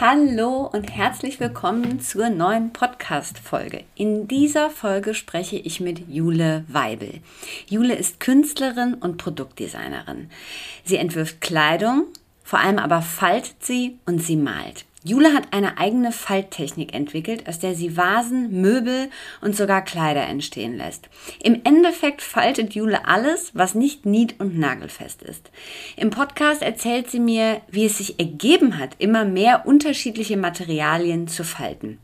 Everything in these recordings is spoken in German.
Hallo und herzlich willkommen zur neuen Podcast-Folge. In dieser Folge spreche ich mit Jule Weibel. Jule ist Künstlerin und Produktdesignerin. Sie entwirft Kleidung, vor allem aber faltet sie und sie malt. Jule hat eine eigene Falttechnik entwickelt, aus der sie Vasen, Möbel und sogar Kleider entstehen lässt. Im Endeffekt faltet Jule alles, was nicht nied- und nagelfest ist. Im Podcast erzählt sie mir, wie es sich ergeben hat, immer mehr unterschiedliche Materialien zu falten.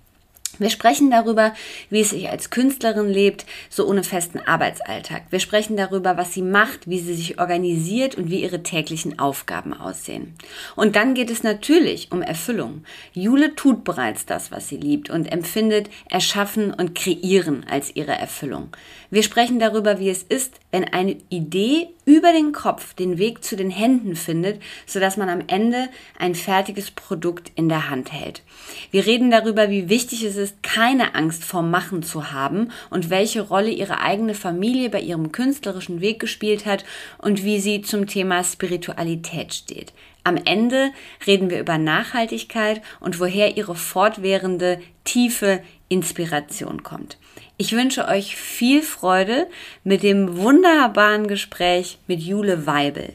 Wir sprechen darüber, wie es sich als Künstlerin lebt, so ohne festen Arbeitsalltag. Wir sprechen darüber, was sie macht, wie sie sich organisiert und wie ihre täglichen Aufgaben aussehen. Und dann geht es natürlich um Erfüllung. Jule tut bereits das, was sie liebt und empfindet Erschaffen und Kreieren als ihre Erfüllung. Wir sprechen darüber, wie es ist, wenn eine Idee über den Kopf den Weg zu den Händen findet, sodass man am Ende ein fertiges Produkt in der Hand hält. Wir reden darüber, wie wichtig es ist, keine Angst vor Machen zu haben und welche Rolle ihre eigene Familie bei ihrem künstlerischen Weg gespielt hat und wie sie zum Thema Spiritualität steht. Am Ende reden wir über Nachhaltigkeit und woher ihre fortwährende, tiefe Inspiration kommt. Ich wünsche euch viel Freude mit dem wunderbaren Gespräch mit Jule Weibel.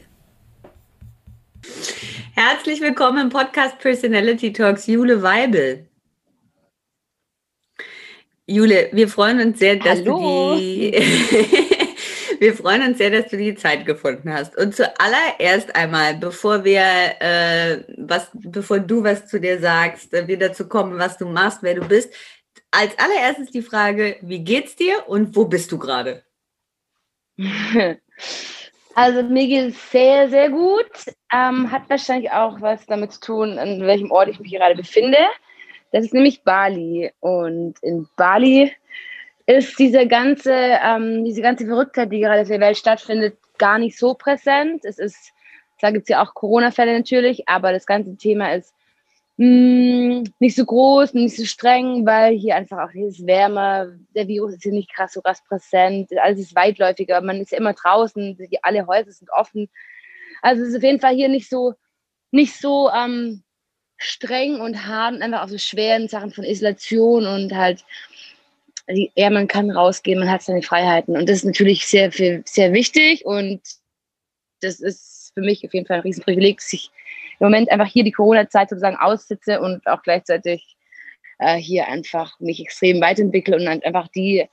Herzlich willkommen im Podcast Personality Talks, Jule Weibel. Jule, wir freuen uns sehr, dass Hallo. du die wir freuen uns sehr, dass du die Zeit gefunden hast. Und zuallererst einmal, bevor wir äh, was, bevor du was zu dir sagst, äh, wir dazu kommen, was du machst, wer du bist, als allererstes die Frage, wie geht's dir und wo bist du gerade? Also mir geht es sehr, sehr gut. Ähm, hat wahrscheinlich auch was damit zu tun, an welchem Ort ich mich gerade befinde. Das ist nämlich Bali. Und in Bali ist diese ganze, ähm, diese ganze Verrücktheit, die gerade auf der Welt stattfindet, gar nicht so präsent. Es ist, da gibt es ja auch Corona-Fälle natürlich, aber das ganze Thema ist mh, hm, nicht so groß, nicht so streng, weil hier einfach auch hier ist wärmer, der Virus ist hier nicht krass so krass präsent, alles ist weitläufiger, man ist ja immer draußen, alle Häuser sind offen. Also es ist auf jeden Fall hier nicht so, nicht so ähm, streng und hart einfach auch so schweren Sachen von Isolation und halt, ja, man kann rausgehen, man hat seine Freiheiten und das ist natürlich sehr, sehr wichtig und das ist für mich auf jeden Fall ein Riesenprivileg, dass ich im Moment einfach hier die Corona-Zeit sozusagen aussitze und auch gleichzeitig äh, hier einfach mich extrem weiterentwickle und einfach die,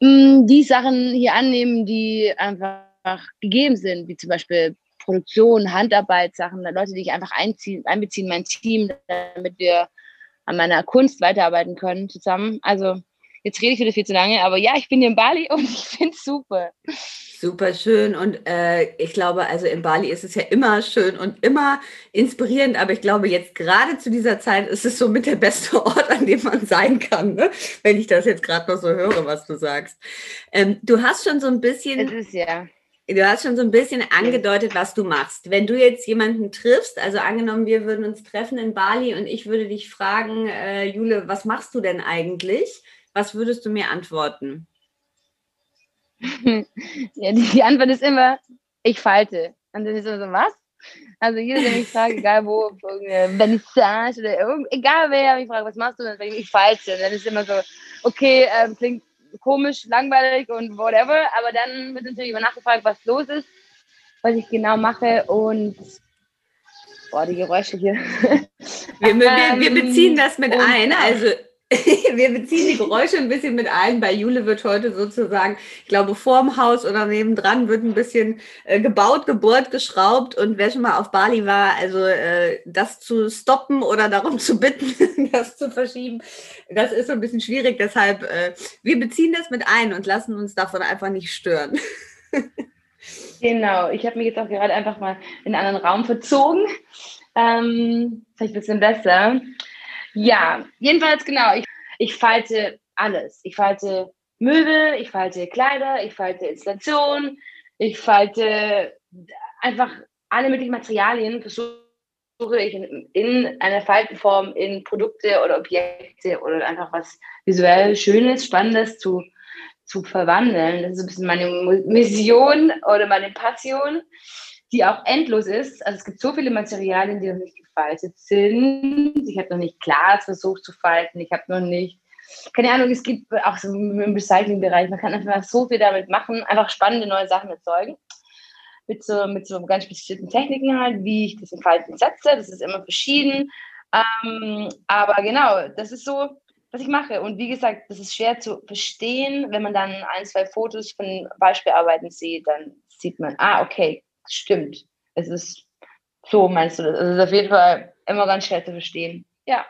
mh, mm, die Sachen hier annehmen, die einfach gegeben sind, wie zum Beispiel Produktion, Handarbeit, Sachen, Leute, die ich einfach einziehen, einbeziehen, mein Team, damit wir an meiner Kunst weiterarbeiten können zusammen. Also jetzt rede ich wieder viel zu lange, aber ja, ich bin hier in Bali und ich finde es super. Super schön und äh, ich glaube, also in Bali ist es ja immer schön und immer inspirierend, aber ich glaube, jetzt gerade zu dieser Zeit ist es so mit der beste Ort, an dem man sein kann, ne? wenn ich das jetzt gerade noch so höre, was du sagst. Ähm, du hast schon so ein bisschen. Es ist ja. Du hast schon so ein bisschen angedeutet, was du machst. Wenn du jetzt jemanden triffst, also angenommen, wir würden uns treffen in Bali und ich würde dich fragen, äh, Jule, was machst du denn eigentlich? Was würdest du mir antworten? ja, die, die, Antwort ist immer, ich falte. Und dann ist immer so, was? Also jeder, der mich fragt, egal wo, Vernissage oder irgend, egal wer mich fragt, was machst du, dann sage ich, ich falte. Und dann ist immer so, okay, ähm, klingt komisch, langweilig und whatever, aber dann wird natürlich immer nachgefragt, was los ist, was ich genau mache und boah, die Geräusche hier. Wir, wir, wir beziehen das mit ein. Genau. Also wir beziehen die Geräusche ein bisschen mit ein. Bei Jule wird heute sozusagen, ich glaube, vorm Haus oder nebendran wird ein bisschen äh, gebaut, gebohrt, geschraubt. Und wer schon mal auf Bali war, also äh, das zu stoppen oder darum zu bitten, das zu verschieben, das ist so ein bisschen schwierig. Deshalb, äh, wir beziehen das mit ein und lassen uns davon einfach nicht stören. genau, ich habe mich jetzt auch gerade einfach mal in einen anderen Raum verzogen. Ähm, vielleicht ein bisschen besser. Ja, jedenfalls genau. Ich, ich falte alles. Ich falte Möbel, ich falte Kleider, ich falte Installation, ich falte einfach alle möglichen Materialien, versuche ich in, in einer Faltenform in Produkte oder Objekte oder einfach was visuell Schönes, Spannendes zu, zu verwandeln. Das ist ein bisschen meine Mission oder meine Passion die auch endlos ist. Also es gibt so viele Materialien, die noch nicht gefaltet sind. Ich habe noch nicht Glas versucht zu falten. Ich habe noch nicht, keine Ahnung, es gibt auch so im Recycling-Bereich, man kann einfach so viel damit machen, einfach spannende neue Sachen erzeugen. Mit so, mit so ganz spezifischen Techniken halt, wie ich das in Falten setze. Das ist immer verschieden. Ähm, aber genau, das ist so, was ich mache. Und wie gesagt, das ist schwer zu verstehen. Wenn man dann ein, zwei Fotos von Beispielarbeiten sieht, dann sieht man, ah, okay, stimmt. Es ist so, meinst du das? Also es ist auf jeden Fall immer ganz schwer zu verstehen. Ja.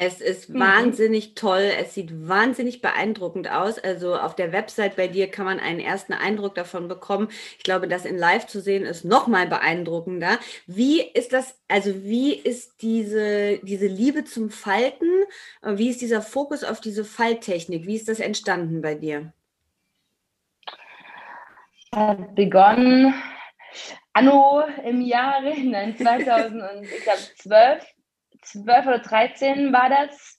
Es ist mhm. wahnsinnig toll. Es sieht wahnsinnig beeindruckend aus. Also auf der Website bei dir kann man einen ersten Eindruck davon bekommen. Ich glaube, das in Live zu sehen ist noch mal beeindruckender. Wie ist das? Also wie ist diese diese Liebe zum Falten? Wie ist dieser Fokus auf diese Falttechnik? Wie ist das entstanden bei dir? Hat begonnen anno im Jahre, nein, 2012, 12 oder 13 war das,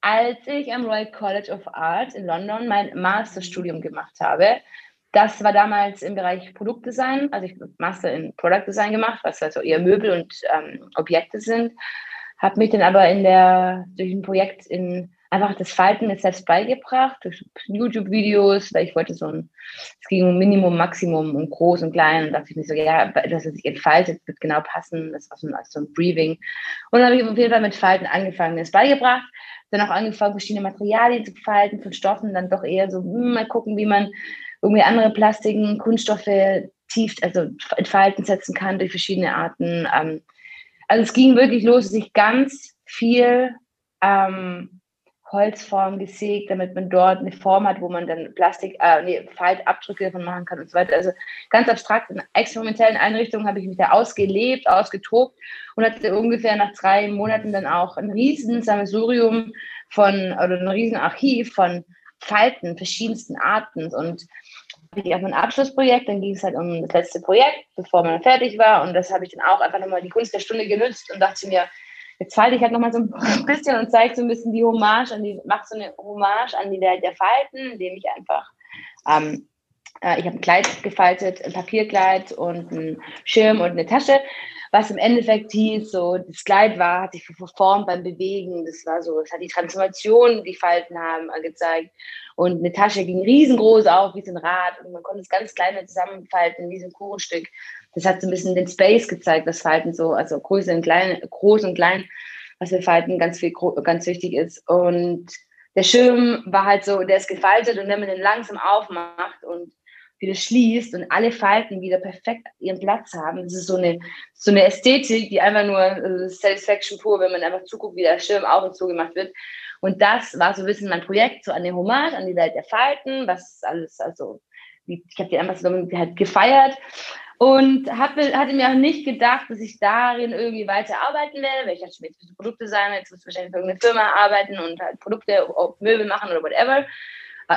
als ich am Royal College of Art in London mein Masterstudium gemacht habe. Das war damals im Bereich Produktdesign, also ich habe Master in Product Design gemacht, was also eher Möbel und ähm, Objekte sind. Habe mich dann aber in der, durch ein Projekt in einfach das Falten jetzt selbst beigebracht durch YouTube-Videos, weil ich wollte so ein, es ging um Minimum, Maximum, um groß und klein und dachte ich mir so, ja, dass es sich entfaltet, wird genau passen, das war so ein, so ein Breathing. Und dann habe ich auf jeden Fall mit Falten angefangen, das beigebracht, dann auch angefangen, verschiedene Materialien zu falten, von Stoffen, dann doch eher so, hm, mal gucken, wie man irgendwie andere Plastiken, Kunststoffe tief, also entfalten setzen kann durch verschiedene Arten. Ähm, also es ging wirklich los, dass ich ganz viel ähm, Holzform gesägt, damit man dort eine Form hat, wo man dann Plastik, äh, nee, Faltabdrücke davon machen kann und so weiter. Also ganz abstrakt in experimentellen Einrichtungen habe ich mich da ausgelebt, ausgetobt und hatte ungefähr nach drei Monaten dann auch ein riesen Sammelsurium von, oder ein riesen Archiv von Falten verschiedensten Arten und ich auf mein Abschlussprojekt, dann ging es halt um das letzte Projekt, bevor man fertig war und das habe ich dann auch einfach nochmal die Kunst der Stunde genutzt und dachte mir, Jetzt falte ich halt nochmal so ein bisschen und zeige so ein bisschen die Hommage an die, mache so eine Hommage an die Welt der Falten, indem ich einfach, ähm, äh, ich habe ein Kleid gefaltet, ein Papierkleid und einen Schirm und eine Tasche, was im Endeffekt hieß, so, das Kleid war, hat sich verformt beim Bewegen, das war so, es hat die Transformation, die Falten haben, äh, gezeigt. Und eine Tasche ging riesengroß auf, wie so ein Rad, und man konnte es ganz klein zusammenfalten, wie so ein Kuchenstück das hat so ein bisschen den Space gezeigt, das Falten so, also Größe und klein, groß und klein, was für Falten ganz viel, ganz wichtig ist. Und der Schirm war halt so, der ist gefaltet und wenn man den langsam aufmacht und wieder schließt und alle Falten wieder perfekt ihren Platz haben. Das ist so eine, so eine Ästhetik, die einfach nur also Satisfaction pur, wenn man einfach zuguckt, wie der Schirm auf und zu gemacht wird. Und das war so ein bisschen mein Projekt, so an den Hommage, an die Welt der Falten, was alles, also ich habe die einfach so halt gefeiert und hab, hatte mir auch nicht gedacht, dass ich darin irgendwie weiter arbeiten werde, weil ich dachte, jetzt bist du Produktdesigner, jetzt wirst du wahrscheinlich für irgendeine Firma arbeiten und halt Produkte, Möbel machen oder whatever.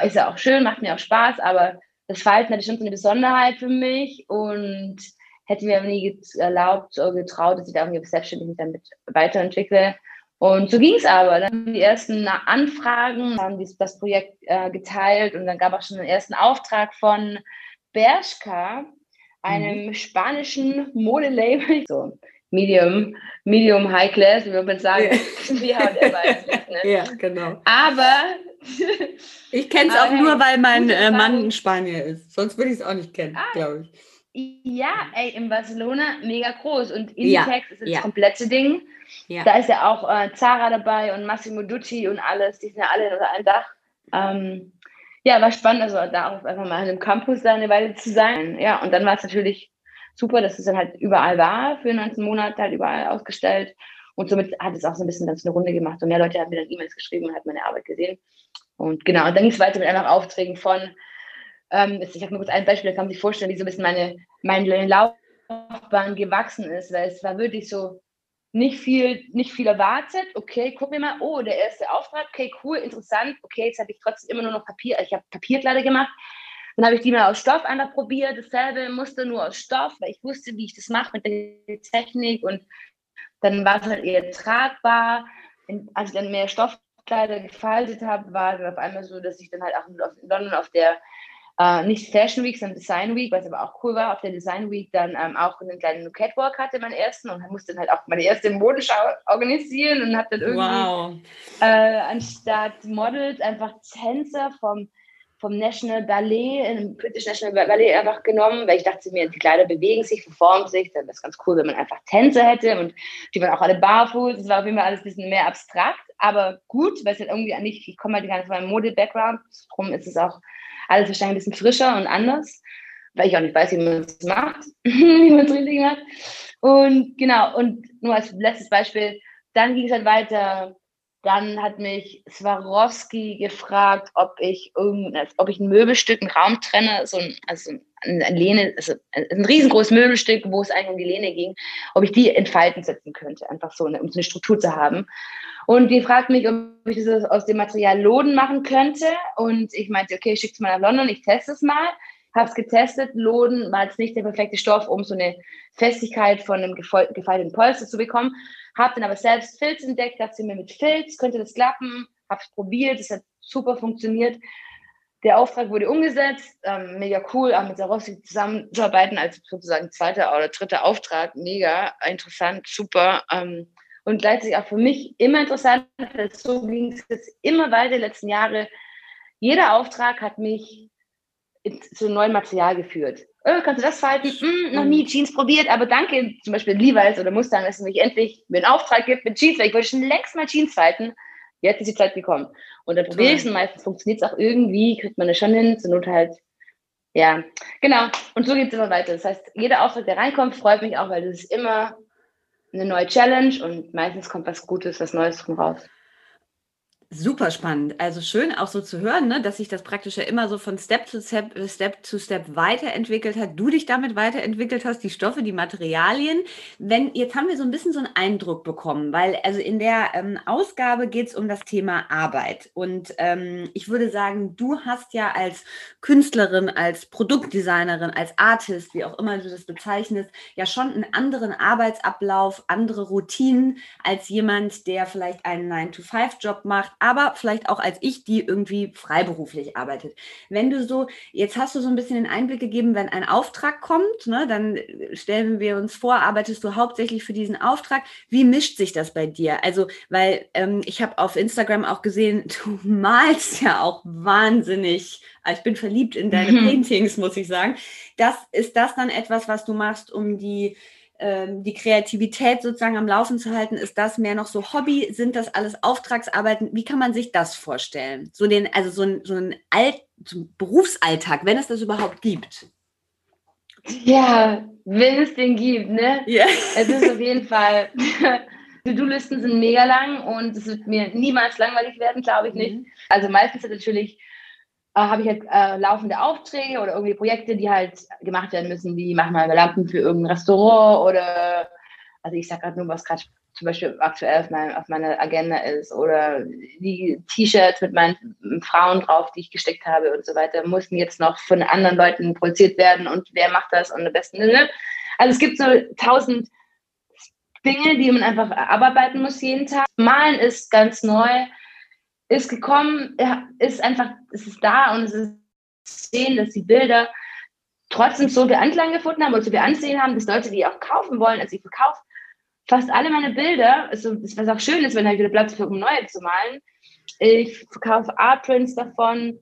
Ist ja auch schön, macht mir auch Spaß, aber das Falten hatte schon so eine Besonderheit für mich und hätte mir nie erlaubt oder getraut, dass ich da irgendwie selbstständig mich damit weiterentwickle. Und so ging es aber. Dann die ersten Anfragen, haben das Projekt äh, geteilt und dann gab es auch schon den ersten Auftrag von Bershka, einem mhm. spanischen Modelabel, so Medium, Medium High Class, wie man sagen, ja. wie ne? Ja, genau. Aber ich kenne es auch nur, weil mein äh, Mann in Spanier ist. Sonst würde ich es auch nicht kennen, ah. glaube ich. Ja, ey, in Barcelona mega groß und Inditex Ja, ist das ja. komplette Ding. Ja. Da ist ja auch äh, Zara dabei und Massimo Dutti und alles, die sind ja alle unter einem Dach. Ähm, ja, war spannend, also da auch einfach mal in einem Campus da eine Weile zu sein. Ja, und dann war es natürlich super, dass es dann halt überall war, für 19 Monate halt überall ausgestellt. Und somit hat es auch so ein bisschen so eine Runde gemacht und mehr Leute haben mir dann E-Mails geschrieben und hat meine Arbeit gesehen. Und genau, und dann ging es weiter mit einfach Aufträgen von, ähm, ich habe nur kurz ein Beispiel, da kann man sich vorstellen, wie so ein bisschen meine, meine Laufbahn gewachsen ist, weil es war wirklich so nicht viel, nicht viel erwartet. Okay, gucken wir mal, oh, der erste Auftrag, okay, cool, interessant. Okay, jetzt habe ich trotzdem immer nur noch Papier, ich habe Papierkleider gemacht. Dann habe ich die mal aus Stoff einfach probiert, dasselbe Muster nur aus Stoff, weil ich wusste, wie ich das mache mit der Technik und dann war es halt eher tragbar. Und als ich dann mehr Stoffkleider gefaltet habe, war es dann auf einmal so, dass ich dann halt auch in London auf der äh, nicht Fashion Week, sondern Design Week, was aber auch cool war, auf der Design Week dann ähm, auch einen kleinen Catwalk hatte, meinen ersten, und musste dann halt auch meine erste Modenschau organisieren und habe dann irgendwie Wow. äh, anstatt Models einfach Tänzer vom, vom National Ballet, im British National Ballet einfach genommen, weil ich dachte mir, die Kleider bewegen sich, verformen sich, dann wäre es ganz cool, wenn man einfach Tänzer hätte und die waren auch alle barfuß, das war auf jeden Fall alles ein bisschen mehr abstrakt, aber gut, weil es halt irgendwie nicht, ich komme halt gar nicht von meinem Mode-Background, darum ist es auch alles wahrscheinlich ein bisschen frischer und anders, weil ich auch nicht weiß, wie man es macht, wie man es richtig macht. Und genau, und nur als letztes Beispiel, dann ging es halt weiter. Dann hat mich Swarovski gefragt, ob ich ob ich ein Möbelstück, einen Raum trenne, so ein, also ein, ein Lehne, also ein, riesengroßes Möbelstück, wo es eigentlich um die Lehne ging, ob ich die in Falten setzen könnte, einfach so, eine, um eine Struktur zu haben. Und die fragt mich, ob ich das aus dem Material Loden machen könnte. Und ich meinte, okay, schick's mal nach London, ich teste es mal. Habe es getestet. Loden war jetzt nicht der perfekte Stoff, um so eine Festigkeit von einem gefal- gefalteten Polster zu bekommen. Habe dann aber selbst Filz entdeckt, dachte mir mit Filz könnte das klappen. Habe es probiert, es hat super funktioniert. Der Auftrag wurde umgesetzt, ähm, mega cool, auch mit Swarovski zusammenzuarbeiten als sozusagen zweiter oder dritter Auftrag, mega interessant, super. Ähm, und gleichzeitig auch für mich immer interessant, so ging es jetzt immer weiter die letzten Jahre. Jeder Auftrag hat mich zu neuem Material geführt. Äh, kannst du das falten? Hm, noch nie Jeans probiert, aber danke, zum Beispiel Levi's oder Mustang, dass es mich endlich mir einen Auftrag gibt mit Jeans, weil ich wollte schon längst mal Jeans falten. Jetzt ist die Zeit gekommen. Und dann probiere ich es und meistens funktioniert es auch irgendwie, kriegt man es schon hin, zur Not halt. Ja, genau. Und so geht es immer weiter. Das heißt, jeder Auftrag, der reinkommt, freut mich auch, weil das ist immer eine neue Challenge und meistens kommt was Gutes, was Neues drum raus. Super spannend. Also schön auch so zu hören, ne, dass sich das praktisch ja immer so von Step zu Step, Step zu Step weiterentwickelt hat. Du dich damit weiterentwickelt hast, die Stoffe, die Materialien. Wenn, jetzt haben wir so ein bisschen so einen Eindruck bekommen, weil also in der ähm, Ausgabe geht es um das Thema Arbeit. Und ähm, ich würde sagen, du hast ja als Künstlerin, als Produktdesignerin, als Artist, wie auch immer du das bezeichnest, ja schon einen anderen Arbeitsablauf, andere Routinen als jemand, der vielleicht einen 9-to-5-Job macht, aber vielleicht auch als ich, die irgendwie freiberuflich arbeitet. Wenn du so, jetzt hast du so ein bisschen den Einblick gegeben, wenn ein Auftrag kommt, ne, dann stellen wir uns vor, arbeitest du hauptsächlich für diesen Auftrag. Wie mischt sich das bei dir? Also, weil ähm, ich habe auf Instagram auch gesehen, du malst ja auch wahnsinnig. Also ich bin verliebt in deine Mhm. Paintings, muss ich sagen. Das ist das dann etwas, was du machst, um die die Kreativität sozusagen am Laufen zu halten, ist das mehr noch so Hobby? Sind das alles Auftragsarbeiten? Wie kann man sich das vorstellen? So den, also so ein, so Alt, so Berufsalltag, wenn es das überhaupt gibt. Ja, wenn es den gibt, ne? Ja. Es ist auf jeden Fall. To-Do-Listen sind mega lang und es wird mir niemals langweilig werden, glaube ich nicht. Also meistens sind natürlich äh, habe ich halt äh, laufende Aufträge oder irgendwie Projekte, die halt gemacht werden müssen, wie machen wir Lampen für irgendein Restaurant oder also ich sag gerade nur, was gerade zum Beispiel aktuell auf, mein, auf meiner Agenda ist oder die T-Shirts mit meinen Frauen drauf, die ich gesteckt habe und so weiter, mussten jetzt noch von anderen Leuten produziert werden und wer macht das und am besten. Ne? Also es gibt so tausend Dinge, die man einfach abarbeiten muss jeden Tag. Malen ist ganz neu, ist gekommen, ist einfach, es ist da und es ist sehen, dass die Bilder trotzdem so viel Anklang gefunden haben oder so viel Ansehen haben, dass Leute die auch kaufen wollen. Also ich verkaufe fast alle meine Bilder, also was auch schön ist, wenn halt wieder Platz für um neue zu malen. Ich verkaufe Artprints davon.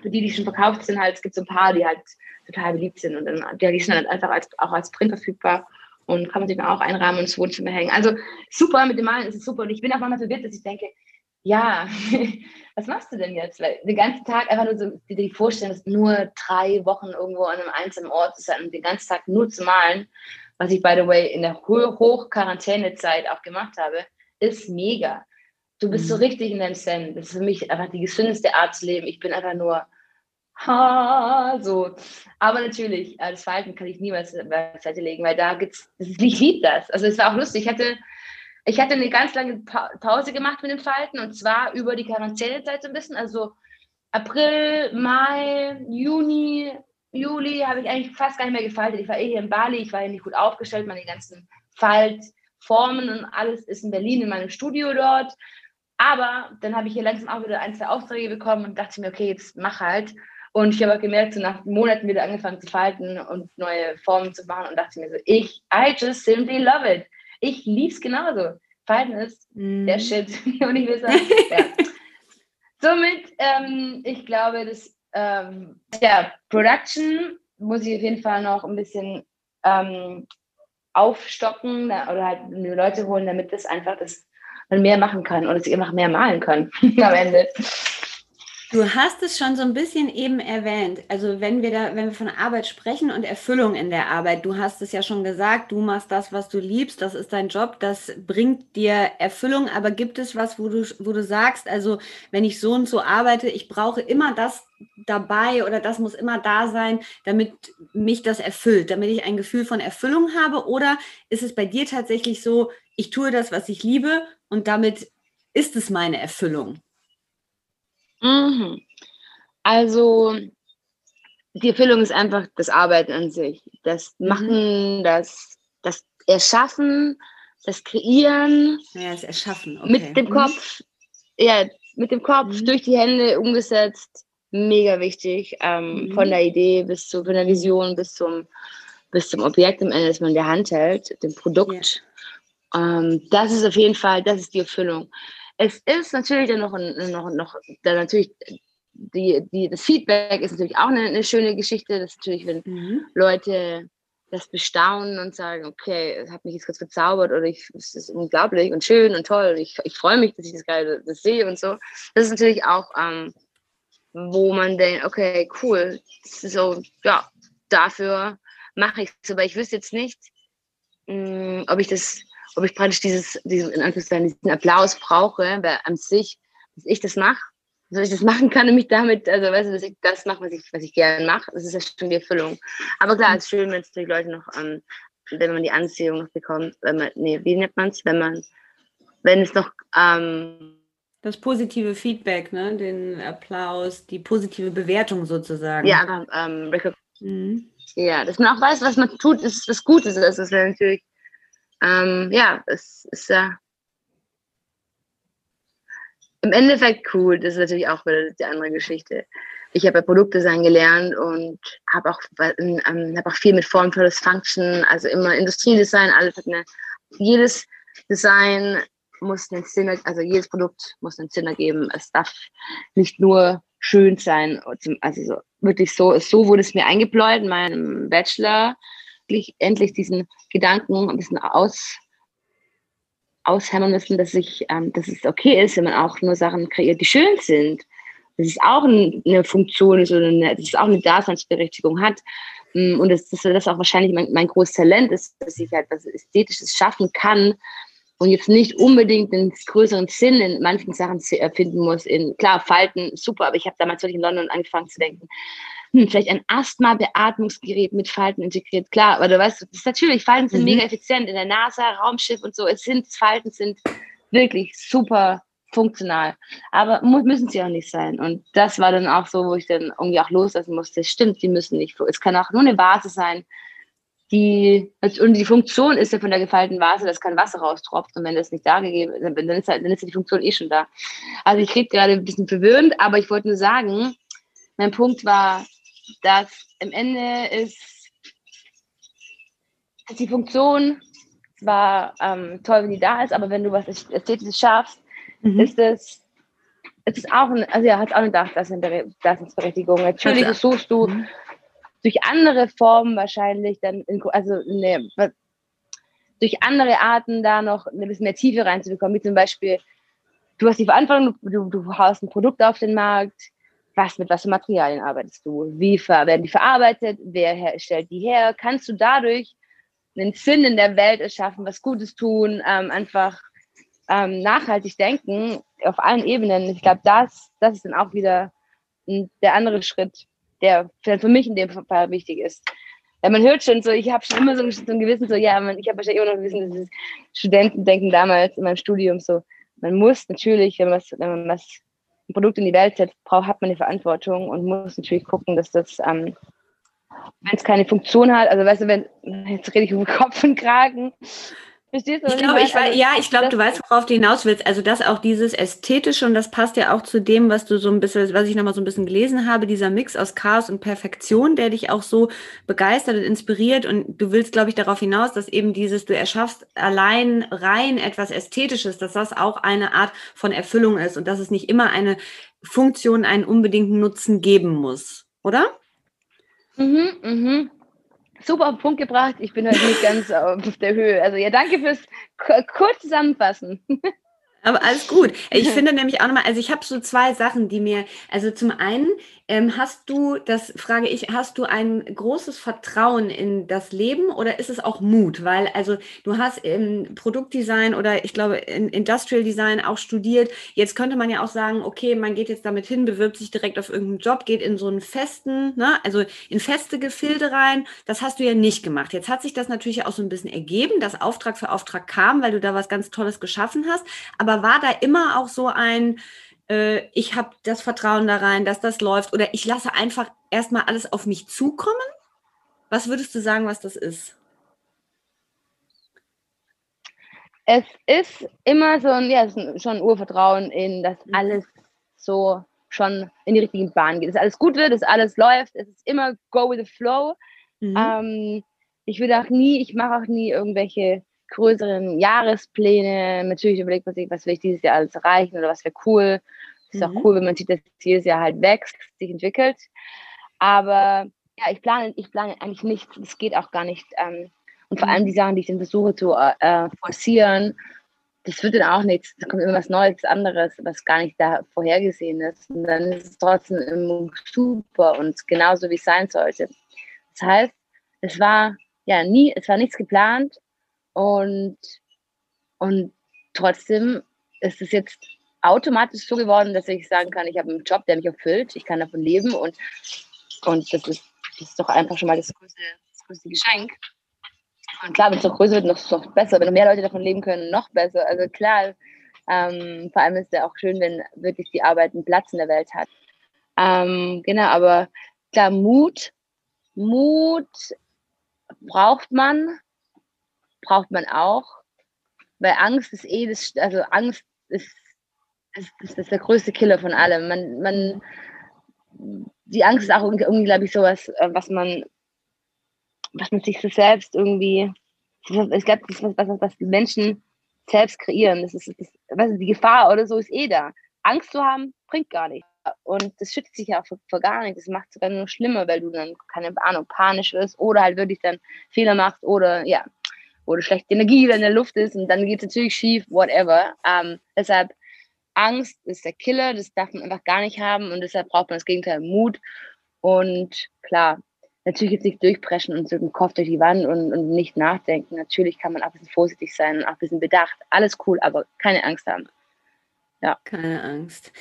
für die, die schon verkauft sind, halt, es gibt so ein paar, die halt total beliebt sind und dann, die sind dann einfach als, auch als Print verfügbar und kann man sich dann auch einrahmen und ins Wohnzimmer hängen. Also super, mit dem Malen ist es super und ich bin auch manchmal verwirrt, dass ich denke, ja, was machst du denn jetzt? Weil den ganzen Tag einfach nur so, dir die Vorstellung, dass nur drei Wochen irgendwo an einem einzelnen Ort zu sein und den ganzen Tag nur zu malen, was ich, by the way, in der Hoch-Quarantänezeit auch gemacht habe, ist mega. Du bist mhm. so richtig in deinem Zen. Das ist für mich einfach die gesündeste Art zu leben. Ich bin einfach nur ha, so. Aber natürlich, äh, das Verhalten kann ich niemals beiseite legen, weil da gibt's, ich liebe das. Also es war auch lustig. Ich hatte ich hatte eine ganz lange pa Pause gemacht mit den Falten und zwar über die Quarantänezeit so ein bisschen. Also April, Mai, Juni, Juli habe ich eigentlich fast gar nicht mehr gefaltet. Ich war eh hier in Bali, ich war hier nicht gut aufgestellt, meine ganzen Faltformen und alles ist in Berlin in meinem Studio dort. Aber dann habe ich hier langsam auch wieder ein, zwei Aufträge bekommen und dachte mir, okay, jetzt mach halt. Und ich habe gemerkt, so nach Monaten wieder angefangen zu falten und neue Formen zu machen und dachte mir so, ich, I just simply love it. Ich liebe es genauso. Falten ist mm. der Shit. Und ich will sagen, ja. Somit, ähm, ich glaube, dass ähm, ja, Production muss ich auf jeden Fall noch ein bisschen ähm, aufstocken oder halt Leute holen, damit das einfach das man mehr machen kann oder dass ich einfach mehr malen kann am Ende. Du hast es schon so ein bisschen eben erwähnt. Also wenn wir da, wenn wir von Arbeit sprechen und Erfüllung in der Arbeit, du hast es ja schon gesagt, du machst das, was du liebst, das ist dein Job, das bringt dir Erfüllung. Aber gibt es was, wo du, wo du sagst, also wenn ich so und so arbeite, ich brauche immer das dabei oder das muss immer da sein, damit mich das erfüllt, damit ich ein Gefühl von Erfüllung habe? Oder ist es bei dir tatsächlich so, ich tue das, was ich liebe und damit ist es meine Erfüllung? Mhm. Also die Erfüllung ist einfach das Arbeiten an sich. Das mhm. Machen, mhm. das, das Erschaffen, das Kreieren. Ja, das Erschaffen. Okay. Mit dem mhm. Kopf, ja, mit dem Kopf, mhm. durch die Hände umgesetzt. Mega wichtig. Ähm, mhm. Von der Idee bis zu von der Vision bis zum, bis zum Objekt am Ende, das man in der Hand hält, dem Produkt. Ja. Ähm, das ist auf jeden Fall, das ist die Erfüllung es ist natürlich dann noch, noch, noch dann natürlich die, die, das Feedback ist natürlich auch eine, eine schöne Geschichte. Das ist natürlich, wenn mhm. Leute das bestaunen und sagen, okay, es hat mich jetzt kurz verzaubert oder ich, es ist unglaublich und schön und toll. Ich, ich freue mich, dass ich das gerade das sehe und so. Das ist natürlich auch, ähm, wo man denkt, okay, cool, so, ja, dafür mache ich es. Aber ich wüsste jetzt nicht, mh, mm, ob ich das ob ich praktisch dieses, diesen, in Anführungszeichen, diesen Applaus brauche, weil an sich, dass ich das mache, dass ich das machen kann und mich damit, also weißt du, dass ich das mache, was ich, was ich gerne mache, das ist ja schon die Erfüllung. Aber klar, es ist schön, wenn es die Leute noch, ähm, wenn man die Anziehung noch bekommt, wenn man, nee, wie nennt man es, wenn man, wenn es noch, ähm, das positive Feedback, ne? den Applaus, die positive Bewertung sozusagen. Ja, ähm, mhm. ja, dass man auch weiß, was man tut, ist was Gutes ist. Das ist natürlich ähm, ja, es ist ja im Endeffekt cool. Das ist natürlich auch wieder die andere Geschichte. Ich habe ja Produktdesign gelernt und habe auch, ähm, hab auch viel mit Form für Function, also immer Industriedesign, alles hat eine, jedes Design muss einen Sinn, also jedes Produkt muss einen Sinn ergeben. Es darf nicht nur schön sein, also so, wirklich so, so wurde es mir eingebläut in meinem Bachelor endlich, endlich diesen Gedanken ein bisschen aus, aushämmern müssen, dass, ich, ähm, dass es okay ist, wenn man auch nur Sachen kreiert, die schön sind. Dass es auch eine Funktion ist oder eine, dass es auch eine Daseinsberechtigung hat. Mm, und dass, dass das auch wahrscheinlich mein, mein großes Talent ist, dass ich halt Ästhetisches schaffen kann und jetzt nicht unbedingt den größeren Sinn in manchen Sachen finden muss. In, klar, Falten, super, aber ich habe damals wirklich in London angefangen zu denken, hm, vielleicht ein Asthma-Beatmungsgerät mit Falten integriert. Klar, aber du weißt, das ist natürlich, Falten sind mhm. mega effizient in der NASA, Raumschiff und so. Es sind, Falten sind wirklich super funktional. Aber müssen sie auch nicht sein. Und das war dann auch so, wo ich dann irgendwie auch loslassen musste. Stimmt, die müssen nicht. Es kann auch nur eine Vase sein, die, und die Funktion ist ja von der gefalteten Vase, dass kein Wasser raustropft. Und wenn das nicht da gegeben ist, dann ist, halt, dann ist die Funktion eh schon da. Also ich kriege gerade ein bisschen verwirrend, aber ich wollte nur sagen, mein Punkt war, dass im Ende ist die Funktion zwar ähm, toll, wenn die da ist, aber wenn du was Ästhetisches schaffst, mhm. ist es es ist auch, ein, also ja, hat auch eine Daseinsberechtigung. Natürlich also, suchst du mhm. durch andere Formen wahrscheinlich dann, in, also ne, durch andere Arten da noch ein bisschen mehr Tiefe reinzubekommen, wie zum Beispiel, du hast die Verantwortung, du, du haust ein Produkt auf den Markt, was mit was für Materialien arbeitest du, wie werden die verarbeitet, wer stellt die her, kannst du dadurch einen Sinn in der Welt erschaffen, was Gutes tun, ähm, einfach ähm, nachhaltig denken auf allen Ebenen. Ich glaube, das, das ist dann auch wieder der andere Schritt, der für mich in dem Fall wichtig ist. Ja, man hört schon so, ich habe schon immer so, so ein Gewissen, so, ja, man, ich habe wahrscheinlich immer noch Gewissen, dieses Studentendenken damals in meinem Studium, so, man muss natürlich, wenn man, was, wenn man was, ein Produkt in die Welt setzt, braucht, hat man eine Verantwortung und muss natürlich gucken, dass das, ähm, wenn es keine Funktion hat, also weißt du, wenn, jetzt rede ich um Kopf und Kragen, Verstehst du? Ich glaube, ich, also, ja, ich glaube, du weißt, worauf du hinaus willst. Also, dass auch dieses Ästhetische und das passt ja auch zu dem, was du so ein bisschen, was ich nochmal so ein bisschen gelesen habe, dieser Mix aus Chaos und Perfektion, der dich auch so begeistert und inspiriert. Und du willst, glaube ich, darauf hinaus, dass eben dieses, du erschaffst allein rein etwas Ästhetisches, dass das auch eine Art von Erfüllung ist und dass es nicht immer eine Funktion, einen unbedingten Nutzen geben muss, oder? Mhm, mhm super auf den Punkt gebracht. Ich bin heute nicht ganz auf der Höhe. Also ja, danke fürs kurz zusammenfassen. Aber alles gut. Ich finde nämlich auch nochmal, also ich habe so zwei Sachen, die mir, also zum einen ähm, hast du, das frage ich, hast du ein großes Vertrauen in das Leben oder ist es auch Mut? Weil also du hast im Produktdesign oder ich glaube in Industrial Design auch studiert. Jetzt könnte man ja auch sagen, okay, man geht jetzt damit hin, bewirbt sich direkt auf irgendeinen Job, geht in so einen festen, ne, also in feste Gefilde rein. Das hast du ja nicht gemacht. Jetzt hat sich das natürlich auch so ein bisschen ergeben, dass Auftrag für Auftrag kam, weil du da was ganz Tolles geschaffen hast. Aber war da immer auch so ein äh, ich habe das Vertrauen da rein, dass das läuft oder ich lasse einfach erstmal alles auf mich zukommen? Was würdest du sagen, was das ist? Es ist immer so ein, ja, schon ein Urvertrauen in, dass mhm. alles so schon in die richtigen Bahnen geht, dass alles gut wird, dass alles läuft. Es ist immer go with the flow. Mhm. Ähm, ich würde auch nie, ich mache auch nie irgendwelche größeren Jahrespläne. Natürlich überlegt man sich, was will ich dieses Jahr alles erreichen oder was wäre cool. Es ist mhm. auch cool, wenn man sieht, dass jedes Jahr halt wächst, sich entwickelt. Aber ja, ich plane, ich plane eigentlich nichts. Das geht auch gar nicht. Ähm, und vor allem die Sachen, die ich dann versuche zu äh, forcieren, das wird dann auch nichts. Da kommt immer was Neues, anderes, was gar nicht da vorhergesehen ist. Und dann ist es trotzdem super und genauso wie es sein sollte. Das heißt, es war ja nie, es war nichts geplant und, und trotzdem ist es jetzt automatisch so geworden, dass ich sagen kann, ich habe einen Job, der mich erfüllt, ich kann davon leben und, und das, ist, das ist doch einfach schon mal das größte, das größte Geschenk. Und klar, wenn es noch größer wird, noch, noch besser. Wenn noch mehr Leute davon leben können, noch besser. Also klar, ähm, vor allem ist es ja auch schön, wenn wirklich die Arbeit einen Platz in der Welt hat. Ähm, genau, aber klar, Mut, Mut braucht man, braucht man auch, weil Angst ist eh das, also Angst ist das, das ist der größte Killer von allem. Man, man, die Angst ist auch irgendwie, glaube ich, sowas, äh, was man, was man sich so selbst irgendwie, ich glaube, das ist was, was, was die Menschen selbst kreieren. Das ist, das, was ist die Gefahr oder so ist eh da. Angst zu haben, bringt gar nichts. Und das schützt sich ja auch vor, vor gar nichts. Das macht es sogar nur schlimmer, weil du dann, keine Ahnung, panisch wirst oder halt wirklich dann Fehler machst oder ja, oder schlechte Energie in der Luft ist und dann geht es natürlich schief, whatever. Ähm, deshalb Angst ist der Killer, das darf man einfach gar nicht haben und deshalb braucht man das Gegenteil Mut. Und klar, natürlich jetzt nicht durchpreschen und so dem Kopf durch die Wand und, und nicht nachdenken. Natürlich kann man auch ein bisschen vorsichtig sein und auch ein bisschen bedacht. Alles cool, aber keine Angst haben. Ja. Keine Angst.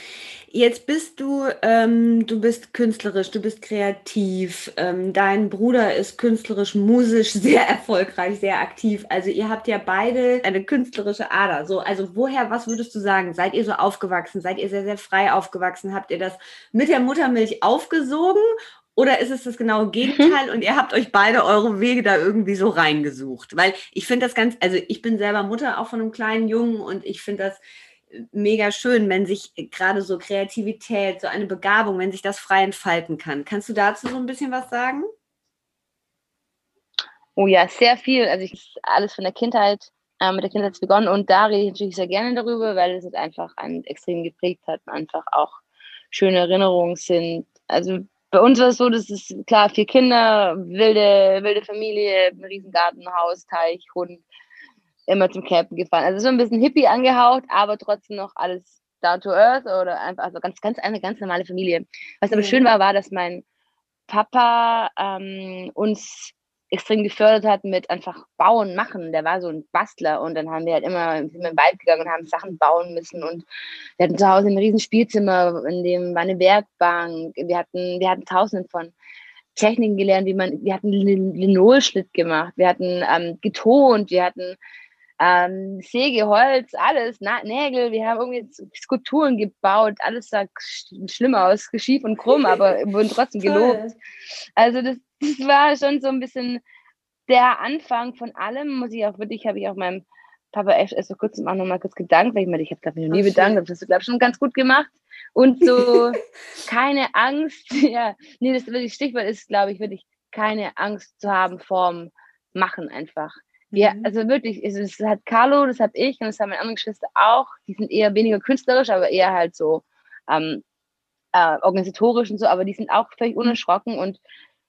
Jetzt bist du, ähm, du bist künstlerisch, du bist kreativ. Ähm, dein Bruder ist künstlerisch, musisch sehr erfolgreich, sehr aktiv. Also ihr habt ja beide eine künstlerische Ader. So, also woher, was würdest du sagen? Seid ihr so aufgewachsen? Seid ihr sehr, sehr frei aufgewachsen? Habt ihr das mit der Muttermilch aufgesogen? Oder ist es das genaue Gegenteil und ihr habt euch beide eure Wege da irgendwie so reingesucht? Weil ich finde das ganz, also ich bin selber Mutter auch von einem kleinen Jungen und ich finde das mega schön, wenn sich gerade so Kreativität, so eine Begabung, wenn sich das frei entfalten kann. Kannst du dazu so ein bisschen was sagen? Oh ja, sehr viel. Also ich alles von der Kindheit äh, mit der Kindheit begonnen und da rede ich natürlich sehr gerne darüber, weil es einfach einen extrem geprägt hat und einfach auch schöne Erinnerungen sind. Also bei uns war es so, dass es klar, vier Kinder, wilde, wilde Familie, ein Riesengarten, Haus, Teich, Hund, immer zum Campen gefahren. Also so ein bisschen hippie angehaucht, aber trotzdem noch alles down to earth oder einfach, also ganz, ganz eine ganz normale Familie. Was aber mhm. schön war, war, dass mein Papa ähm, uns extrem gefördert hat mit einfach bauen, machen. Der war so ein Bastler und dann haben wir halt immer sind wir im Wald gegangen und haben Sachen bauen müssen und wir hatten zu Hause ein riesen Spielzimmer, in dem war eine Werkbank. Wir hatten, wir hatten tausende von Techniken gelernt, wie man, wir hatten Linolschnitt gemacht, wir hatten ähm, getont, wir hatten ähm, Säge, Holz, alles, Na Nägel, wir haben irgendwie Skulpturen gebaut, alles sah schlimm aus, schief und krumm, aber wurden trotzdem gelobt. Also das, das war schon so ein bisschen der Anfang von allem, muss ich auch wirklich, habe ich auch meinem Papa erst, erst vor kurzem auch nochmal kurz gedankt, weil ich meine, ich habe mich noch nie bedankt, das hast du, glaube ich, schon ganz gut gemacht. Und so keine Angst, ja, nee, das wirklich Stichwort ist, glaube ich, wirklich keine Angst zu haben vorm Machen einfach. Wir, mhm. also wirklich, das hat Carlo, das habe ich und das haben meine anderen Geschwister auch. Die sind eher weniger künstlerisch, aber eher halt so ähm, äh, organisatorisch und so, aber die sind auch völlig mhm. unerschrocken und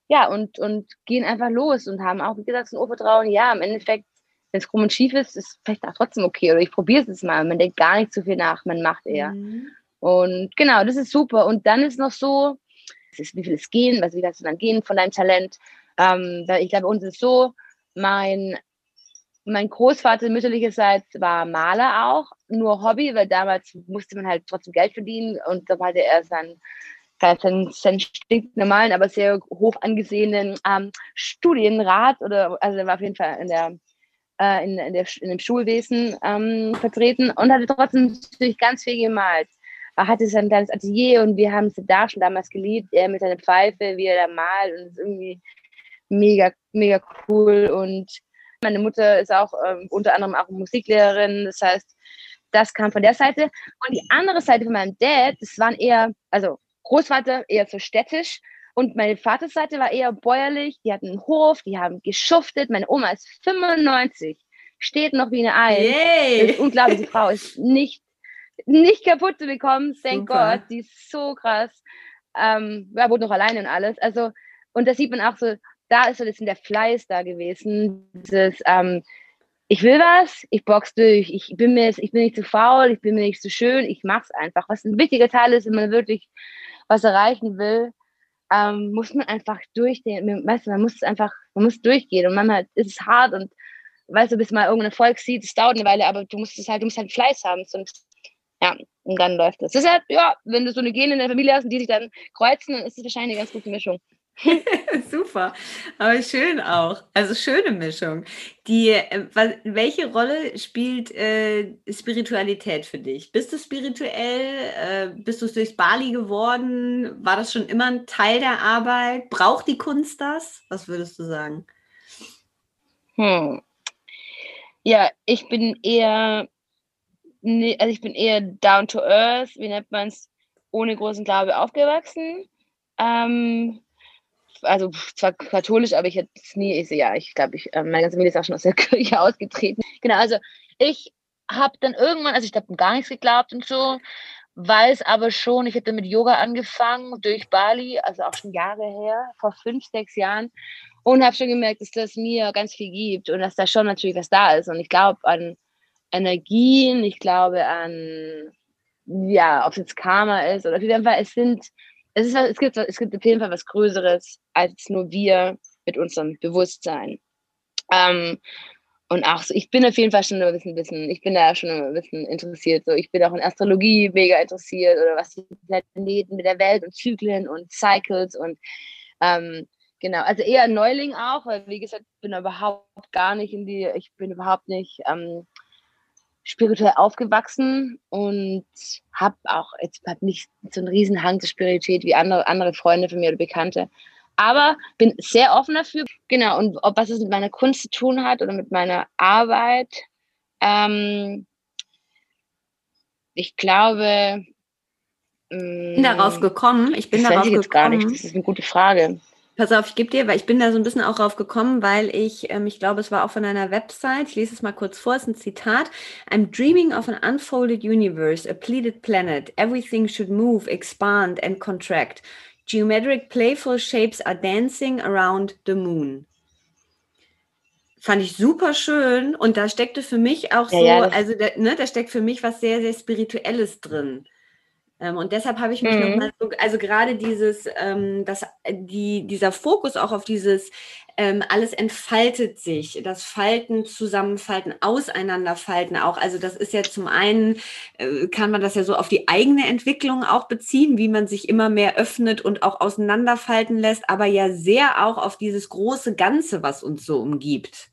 ja, und, und gehen einfach los und haben auch, wie gesagt, so ein Urvertrauen, ja, im Endeffekt, wenn es krumm und schief ist, ist vielleicht auch trotzdem okay. Oder ich probiere es mal. Man denkt gar nicht so viel nach, man macht eher. Mhm. Und genau, das ist super. Und dann ist noch so, ist, wie viel es gehen, was wie kannst du dann gehen von deinem Talent? Ähm, ich glaube, uns ist so, mein mein Großvater mütterlicherseits war Maler auch, nur Hobby, weil damals musste man halt trotzdem Geld verdienen und da hatte er seinen, seinen, seinen stinknormalen, aber sehr hoch angesehenen ähm, Studienrat oder also er war auf jeden Fall in der äh, in, in, der, in dem Schulwesen ähm, vertreten und hatte trotzdem natürlich ganz viel gemalt. Er hatte sein kleines Atelier und wir haben es da schon damals geliebt, er mit seiner Pfeife, wie er da malt und irgendwie mega, mega cool und meine Mutter ist auch ähm, unter anderem auch Musiklehrerin, das heißt, das kam von der Seite. Und die andere Seite von meinem Dad, das waren eher, also Großvater eher so städtisch und meine Vaterseite war eher bäuerlich. Die hatten einen Hof, die haben geschuftet. Meine Oma ist 95, steht noch wie eine Eins. Yay. Ist unglaublich, die Frau ist nicht, nicht kaputt zu bekommen, thank Super. God. Die ist so krass. Ähm, ja, wohnt noch alleine und alles. Also, und da sieht man auch so, da ist so ein bisschen der Fleiß da gewesen. Dieses, ähm, ich will was, ich box durch, ich bin mir, ich bin nicht zu faul, ich bin mir nicht zu schön, ich mach's einfach. Was ein wichtiger Teil ist, wenn man wirklich was erreichen will, ähm, muss man einfach durchgehen. Weißt du, man muss es einfach, man muss durchgehen und manchmal ist es hart und weißt du, bis mal irgendeinen Erfolg sieht, es dauert eine Weile, aber du musst es halt, du musst halt Fleiß haben. Und ja, und dann läuft es. Halt, ja, wenn du so eine Gene in der Familie hast und die sich dann kreuzen, dann ist es wahrscheinlich eine ganz gute Mischung. Super, aber schön auch. Also schöne Mischung. Die, äh, welche Rolle spielt äh, Spiritualität für dich? Bist du spirituell? Äh, bist du es durch Bali geworden? War das schon immer ein Teil der Arbeit? Braucht die Kunst das? Was würdest du sagen? Hm. Ja, ich bin eher, also ich bin eher down to earth, wie nennt man es, ohne großen Glaube aufgewachsen. Ähm, also zwar katholisch, aber ich hätte es nie, ich, ja, ich glaube, ich, äh, meine ganze Familie ist auch schon aus der Kirche ausgetreten. Genau, also ich habe dann irgendwann, also ich habe gar nichts geglaubt und so, weiß aber schon, ich hätte mit Yoga angefangen durch Bali, also auch schon Jahre her, vor fünf, sechs Jahren und habe schon gemerkt, dass das mir ganz viel gibt und dass da schon natürlich was da ist und ich glaube an Energien, ich glaube an, ja, ob es jetzt Karma ist oder auf jeden Fall, es sind es, ist, es, gibt, es gibt auf jeden Fall was Größeres als nur wir mit unserem Bewusstsein. Ähm, und auch so, ich bin auf jeden Fall schon ein bisschen, bisschen, ich bin da schon ein bisschen interessiert. So, ich bin auch in Astrologie mega interessiert oder was die Planeten mit der Welt und Zyklen und Cycles und ähm, genau, also eher Neuling auch, weil wie gesagt, ich bin überhaupt gar nicht in die, ich bin überhaupt nicht ähm, spirituell aufgewachsen und habe auch jetzt hab nicht so einen riesen Hang zur Spiritualität wie andere, andere Freunde von mir oder Bekannte. Aber bin sehr offen dafür. Genau, und ob was es mit meiner Kunst zu tun hat oder mit meiner Arbeit, ähm, ich glaube. Ich bin darauf mm, gekommen. Ich bin das darauf ich jetzt gekommen. Gar nicht. Das ist eine gute Frage. Pass auf, ich gebe dir, weil ich bin da so ein bisschen auch drauf gekommen, weil ich, ähm, ich glaube, es war auch von einer Website, ich lese es mal kurz vor, es ist ein Zitat. I'm dreaming of an unfolded universe, a pleated planet. Everything should move, expand and contract. Geometric playful shapes are dancing around the moon. Fand ich super schön und da steckte für mich auch ja, so, ja, also da, ne, da steckt für mich was sehr, sehr Spirituelles drin. Ähm, und deshalb habe ich mich mhm. nochmal so, also gerade dieses, ähm, das, die, dieser Fokus auch auf dieses, ähm, alles entfaltet sich, das Falten, Zusammenfalten, Auseinanderfalten auch. Also das ist ja zum einen, äh, kann man das ja so auf die eigene Entwicklung auch beziehen, wie man sich immer mehr öffnet und auch auseinanderfalten lässt, aber ja sehr auch auf dieses große Ganze, was uns so umgibt.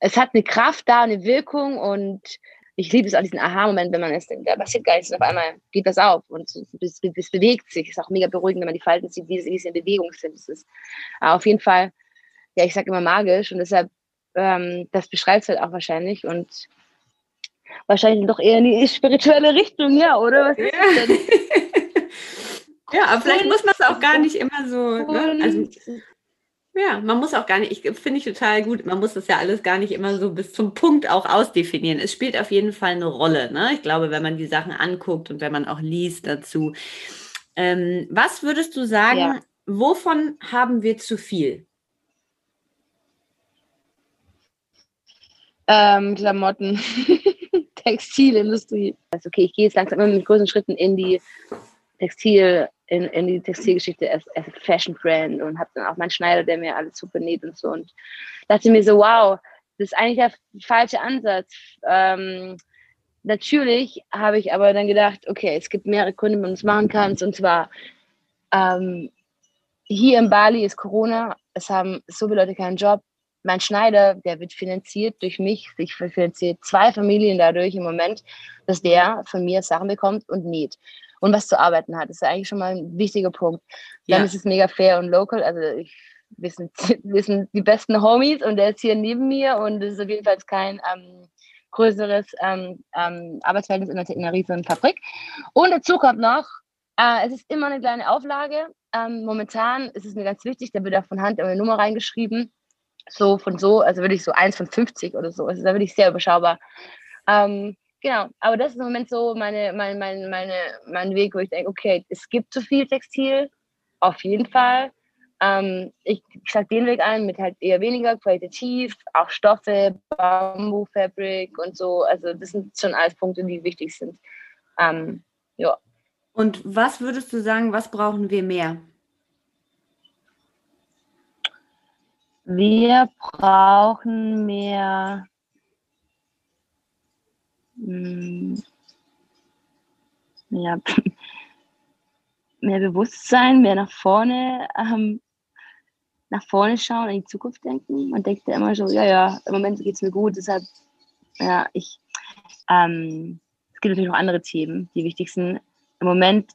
Es hat eine Kraft da, eine Wirkung und ich liebe es auch diesen Aha-Moment, wenn man es denkt, da passiert gar nichts und auf einmal geht das auf und es, es bewegt sich. Es ist auch mega beruhigend, wenn man die Falten sieht, wie, wie sie in Bewegung sind. Es ist auf jeden Fall, ja, ich sage immer magisch und deshalb, ähm, das beschreibt es halt auch wahrscheinlich und wahrscheinlich doch eher in die spirituelle Richtung, ja, oder? Was ist ja. denn? ja, aber vielleicht muss man es auch gar nicht immer so. Ne? Also, ja, man muss auch gar nicht, ich finde ich total gut, man muss das ja alles gar nicht immer so bis zum Punkt auch ausdefinieren. Es spielt auf jeden Fall eine Rolle, ne? Ich glaube, wenn man die Sachen anguckt und wenn man auch liest dazu. Ähm, was würdest du sagen, ja. wovon haben wir zu viel? Ähm, Klamotten, Textilindustrie. Also okay, ich gehe jetzt langsam immer mit großen Schritten in die Textil in, in die Textilgeschichte als, als Fashion Brand und habe dann auch meinen Schneider, der mir alles super näht und so. Und dachte mir so, wow, das ist eigentlich der falsche Ansatz. Ähm, natürlich habe ich aber dann gedacht, okay, es gibt mehrere Kunden, wo man es machen kann. Und zwar ähm, hier in Bali ist Corona, es haben so viele Leute keinen Job. Mein Schneider, der wird finanziert durch mich. Ich finanziere zwei Familien dadurch im Moment, dass der von mir Sachen bekommt und näht und was zu arbeiten hat. Das ist eigentlich schon mal ein wichtiger Punkt. Dann ja. ist es mega fair und local. Also ich, wir, sind, wir sind die besten Homies und der ist hier neben mir und es ist auf jeden Fall kein ähm, größeres ähm, ähm, Arbeitsverhältnis in einer, in einer riesigen Fabrik. Und dazu kommt noch, äh, es ist immer eine kleine Auflage. Ähm, momentan ist es mir ganz wichtig, da wird auch von Hand eine Nummer reingeschrieben. So von so, also würde ich so eins von 50 oder so. Also da würde ich sehr überschaubar. Ähm, Genau, aber das ist im Moment so meine, mein, mein, meine, mein Weg, wo ich denke, okay, es gibt zu viel Textil, auf jeden Fall. Ähm, ich schlage den Weg ein mit halt eher weniger qualitativ, auch Stoffe, Bamboo, Fabric und so. Also das sind schon alles Punkte, die wichtig sind. Ähm, ja. Und was würdest du sagen, was brauchen wir mehr? Wir brauchen mehr. Ja, mehr Bewusstsein, mehr nach vorne, ähm, nach vorne schauen, in die Zukunft denken. Man denkt ja immer so, ja, ja, im Moment geht es mir gut, deshalb, ja, ich, ähm, es gibt natürlich noch andere Themen, die wichtig sind. Im Moment,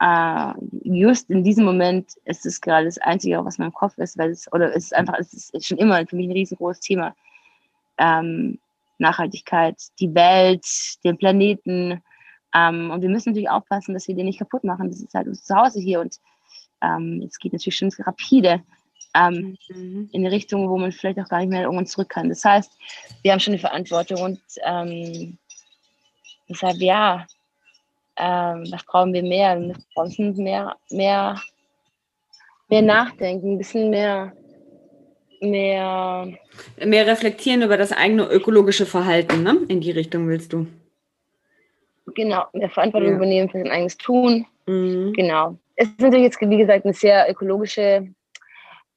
äh, just in diesem Moment ist es gerade das Einzige, was in meinem Kopf ist, weil es, oder es ist einfach, es ist schon immer für mich ein riesengroßes Thema. Ähm, Nachhaltigkeit, die Welt, den Planeten. Ähm, und wir müssen natürlich aufpassen, dass wir den nicht kaputt machen. Das ist halt unser Zuhause hier und ähm, es geht natürlich schon rapide ähm, mhm. in eine Richtung, wo man vielleicht auch gar nicht mehr irgendwann zurück kann. Das heißt, wir haben schon eine Verantwortung und ähm, deshalb ja, ähm, was brauchen wir mehr? Wir brauchen mehr, mehr, mehr nachdenken, ein bisschen mehr mehr. Mehr reflektieren über das eigene ökologische Verhalten, ne? In die Richtung willst du. Genau, mehr Verantwortung ja. übernehmen für sein eigenes Tun. Mhm. Genau. Es ist natürlich jetzt, wie gesagt, eine sehr ökologische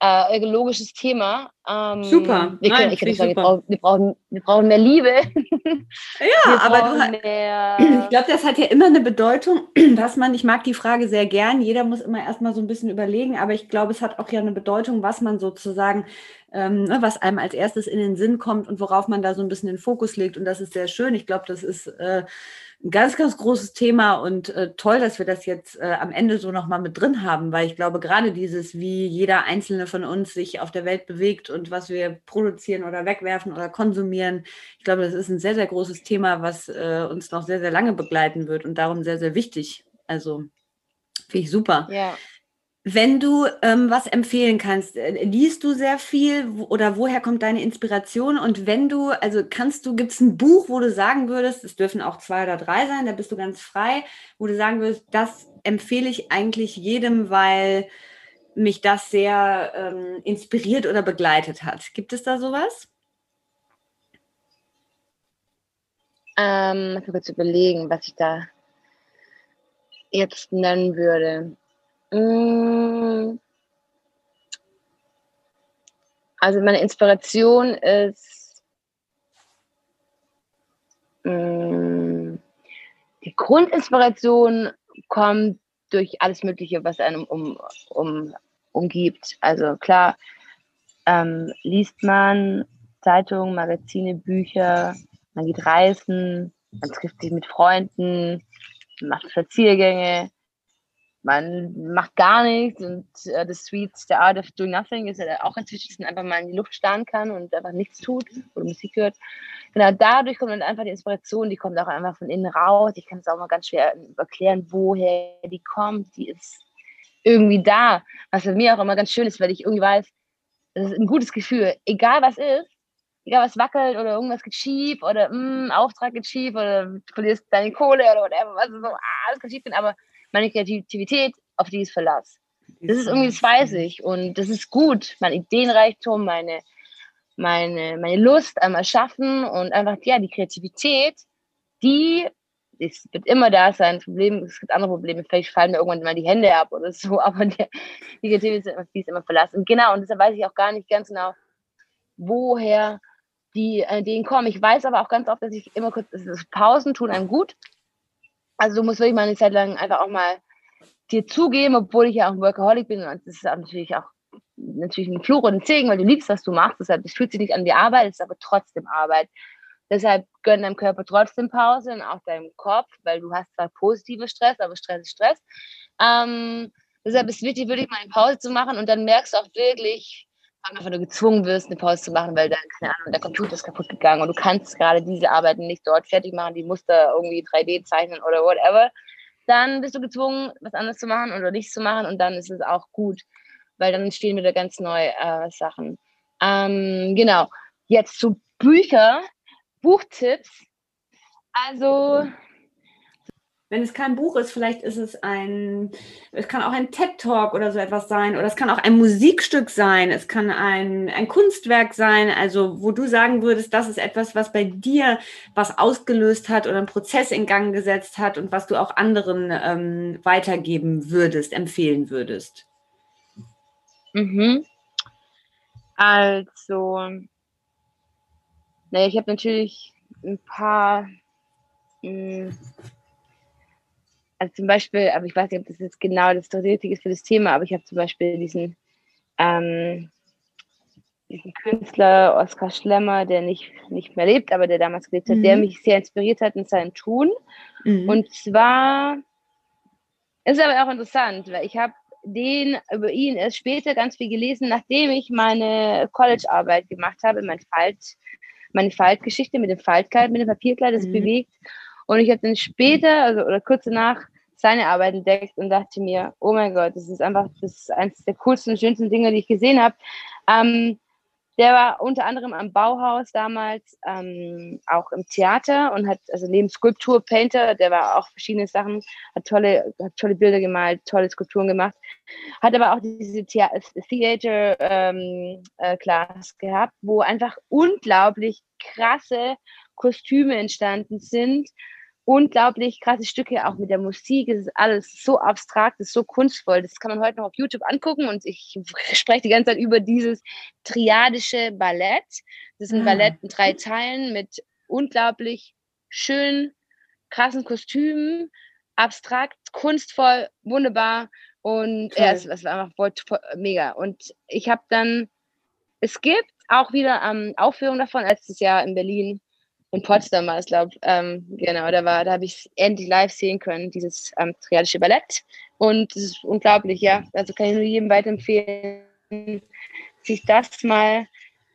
äh, ökologisches Thema. Ähm, super. Wir, können, Nein, sagen, super. Wir, brauchen, wir, brauchen, wir brauchen mehr Liebe. Ja, aber du, mehr... ich glaube, das hat ja immer eine Bedeutung, dass man, ich mag die Frage sehr gern, jeder muss immer erstmal so ein bisschen überlegen, aber ich glaube, es hat auch ja eine Bedeutung, was man sozusagen, ähm, ne, was einem als erstes in den Sinn kommt und worauf man da so ein bisschen den Fokus legt. Und das ist sehr schön. Ich glaube, das ist äh, ein ganz, ganz großes Thema und äh, toll, dass wir das jetzt äh, am Ende so nochmal mit drin haben, weil ich glaube, gerade dieses, wie jeder einzelne von uns sich auf der Welt bewegt und was wir produzieren oder wegwerfen oder konsumieren, ich glaube, das ist ein sehr, sehr großes Thema, was äh, uns noch sehr, sehr lange begleiten wird und darum sehr, sehr wichtig. Also Finde ich super. Ja. Wenn du ähm, was empfehlen kannst, äh, liest du sehr viel oder woher kommt deine Inspiration? Und wenn du, also kannst du, gibt es ein Buch, wo du sagen würdest, es dürfen auch zwei oder drei sein, da bist du ganz frei, wo du sagen würdest, das empfehle ich eigentlich jedem, weil mich das sehr ähm, inspiriert oder begleitet hat. Gibt es da sowas? Ähm, ich kurz überlegen, was ich da jetzt nennen würde. Mm. Also meine Inspiration ist mm, die Grundinspiration kommt durch alles Mögliche, was einem um, um, umgibt. Also klar, ähm, liest man Zeitungen, Magazine, Bücher, man geht reisen, man trifft sich mit Freunden, macht Spaziergänge, man macht gar nichts und äh, das Sweet, The Art of Doing Nothing ist ja auch inzwischen, dass man einfach mal in die Luft starren kann und einfach nichts tut oder Musik hört. Genau, dadurch kommt dann einfach die Inspiration, die kommt auch einfach von innen raus. Ich kann es auch mal ganz schwer erklären, woher die kommt. Die ist irgendwie da, was für mich auch immer ganz schön ist, weil ich irgendwie weiß, das ist ein gutes Gefühl, egal was ist, egal was wackelt oder irgendwas geht schief oder mh, mm, Auftrag geht schief oder du verlierst deine Kohle oder whatever, was so, ah, alles kann schief aber meine Kreativität, auf die ist Verlass. Das ist irgendwie, das weiß ich. Und das ist gut. Mein Ideenreichtum, meine, meine, meine Lust am Erschaffen und einfach, ja, die Kreativität, die es wird immer da sein. Problem, es gibt andere Probleme. Vielleicht fallen mir irgendwann mal die Hände ab oder so, aber der, die Kreativität die ist immer verlassen. Genau, und deshalb weiß ich auch gar nicht ganz genau, woher die Ideen kommen. Ich weiß aber auch ganz oft, dass ich immer kurz, Pausen tun einem gut. Also du musst wirklich mal eine Zeit lang einfach auch mal dir zugeben, obwohl ich ja auch ein Workaholic bin und das ist natürlich auch natürlich ein Fluch und ein Segen, weil du liebst, was du machst. Deshalb, es fühlt sich nicht an wie Arbeit, es ist aber trotzdem Arbeit. Deshalb gönn deinem Körper trotzdem Pause und auch deinem Kopf, weil du hast zwar positive Stress, aber Stress ist Stress. Ähm, deshalb ist es wichtig, wirklich mal eine Pause zu machen und dann merkst du auch wirklich, einfach nur gezwungen wirst, eine Pause zu machen, weil dann, keine Ahnung, der Computer ist kaputt gegangen und du kannst gerade diese Arbeiten nicht dort fertig machen, die Muster irgendwie 3D zeichnen oder whatever, dann bist du gezwungen, was anderes zu machen oder nichts zu machen und dann ist es auch gut, weil dann entstehen wieder ganz neue äh, Sachen. Ähm, genau, jetzt zu Bücher, Buchtipps. Also wenn es kein Buch ist, vielleicht ist es ein, es kann auch ein TED-Talk oder so etwas sein, oder es kann auch ein Musikstück sein, es kann ein, ein Kunstwerk sein, also wo du sagen würdest, das ist etwas, was bei dir was ausgelöst hat oder einen Prozess in Gang gesetzt hat und was du auch anderen ähm, weitergeben würdest, empfehlen würdest. Mhm. Also, naja, ich habe natürlich ein paar mh, hm, also zum Beispiel, aber ich weiß nicht, ob das jetzt genau das Richtige ist für das Thema, aber ich habe zum Beispiel diesen, ähm, diesen Künstler Oskar Schlemmer, der nicht, nicht mehr lebt, aber der damals gelebt hat, mhm. der mich sehr inspiriert hat in seinem Tun. Mhm. Und zwar ist aber auch interessant, weil ich habe den über ihn erst später ganz viel gelesen, nachdem ich meine Collegearbeit gemacht habe, mein Falt, meine Faltgeschichte mit dem Faltkleid, mit dem Papierkleid, das mhm. bewegt. Und ich habe dann später, also oder kurz danach, seine Arbeit entdeckt und dachte mir, oh mein Gott, das ist einfach das ist eines der coolsten und schönsten Dinge, die ich gesehen habe. Ähm, der war unter anderem am Bauhaus damals ähm, auch im Theater und hat, also neben Skulptur, Painter, der war auch verschiedene Sachen, hat tolle, hat tolle Bilder gemalt, tolle Skulpturen gemacht, hat aber auch diese Theater ähm, äh, Class gehabt, wo einfach unglaublich krasse Kostüme entstanden sind unglaublich krasse Stücke, auch mit der Musik. Es ist alles so abstrakt, es ist so kunstvoll. Das kann man heute noch auf YouTube angucken und ich spreche die ganze Zeit über dieses triadische Ballett. Das ist ein ah. Ballett in drei Teilen mit unglaublich schön krassen Kostümen, abstrakt, kunstvoll, wunderbar und ja, es, es, war einfach voll, voll, mega. Und ich habe dann, es gibt auch wieder ähm, Aufführungen davon, letztes Jahr in Berlin in Potsdam war es, glaube ich. Ähm, genau, da war, da habe ich es endlich live sehen können, dieses ähm, triadische Ballett. Und es ist unglaublich, ja. Also kann ich nur jedem weiterempfehlen, sich das mal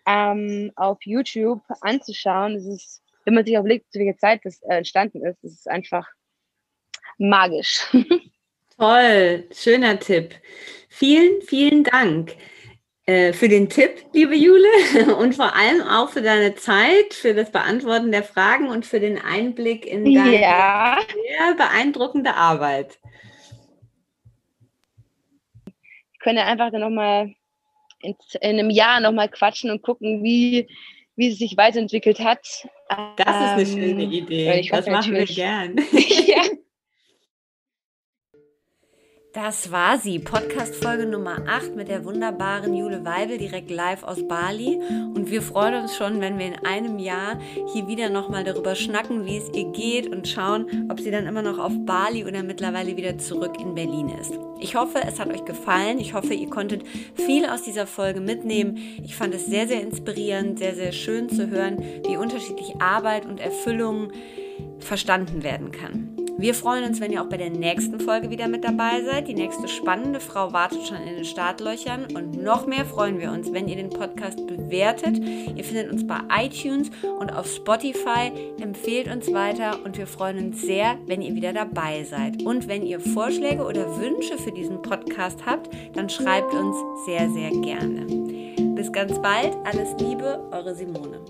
ähm, auf YouTube anzuschauen. Das ist, wenn man sich überlegt, zu welcher Zeit das äh, entstanden ist, das ist einfach magisch. Toll, schöner Tipp. Vielen, vielen Dank für den Tipp, liebe Jule, und vor allem auch für deine Zeit, für das Beantworten der Fragen und für den Einblick in deine ja. sehr beeindruckende Arbeit. Ich könnte einfach dann nochmal in, in einem Jahr nochmal quatschen und gucken, wie, wie es sich weiterentwickelt hat. Das ist eine schöne ähm, Idee. Das machen wir gern. ja. Das war sie, Podcast-Folge Nummer 8 mit der wunderbaren Jule Weibel direkt live aus Bali. Und wir freuen uns schon, wenn wir in einem Jahr hier wieder nochmal darüber schnacken, wie es ihr geht und schauen, ob sie dann immer noch auf Bali oder mittlerweile wieder zurück in Berlin ist. Ich hoffe, es hat euch gefallen. Ich hoffe, ihr konntet viel aus dieser Folge mitnehmen. Ich fand es sehr, sehr inspirierend, sehr, sehr schön zu hören, wie unterschiedlich Arbeit und Erfüllung verstanden werden kann. Wir freuen uns, wenn ihr auch bei der nächsten Folge wieder mit dabei seid. Die nächste spannende Frau wartet schon in den Startlöchern. Und noch mehr freuen wir uns, wenn ihr den Podcast bewertet. Ihr findet uns bei iTunes und auf Spotify. Empfehlt uns weiter und wir freuen uns sehr, wenn ihr wieder dabei seid. Und wenn ihr Vorschläge oder Wünsche für diesen Podcast habt, dann schreibt uns sehr, sehr gerne. Bis ganz bald. Alles Liebe, eure Simone.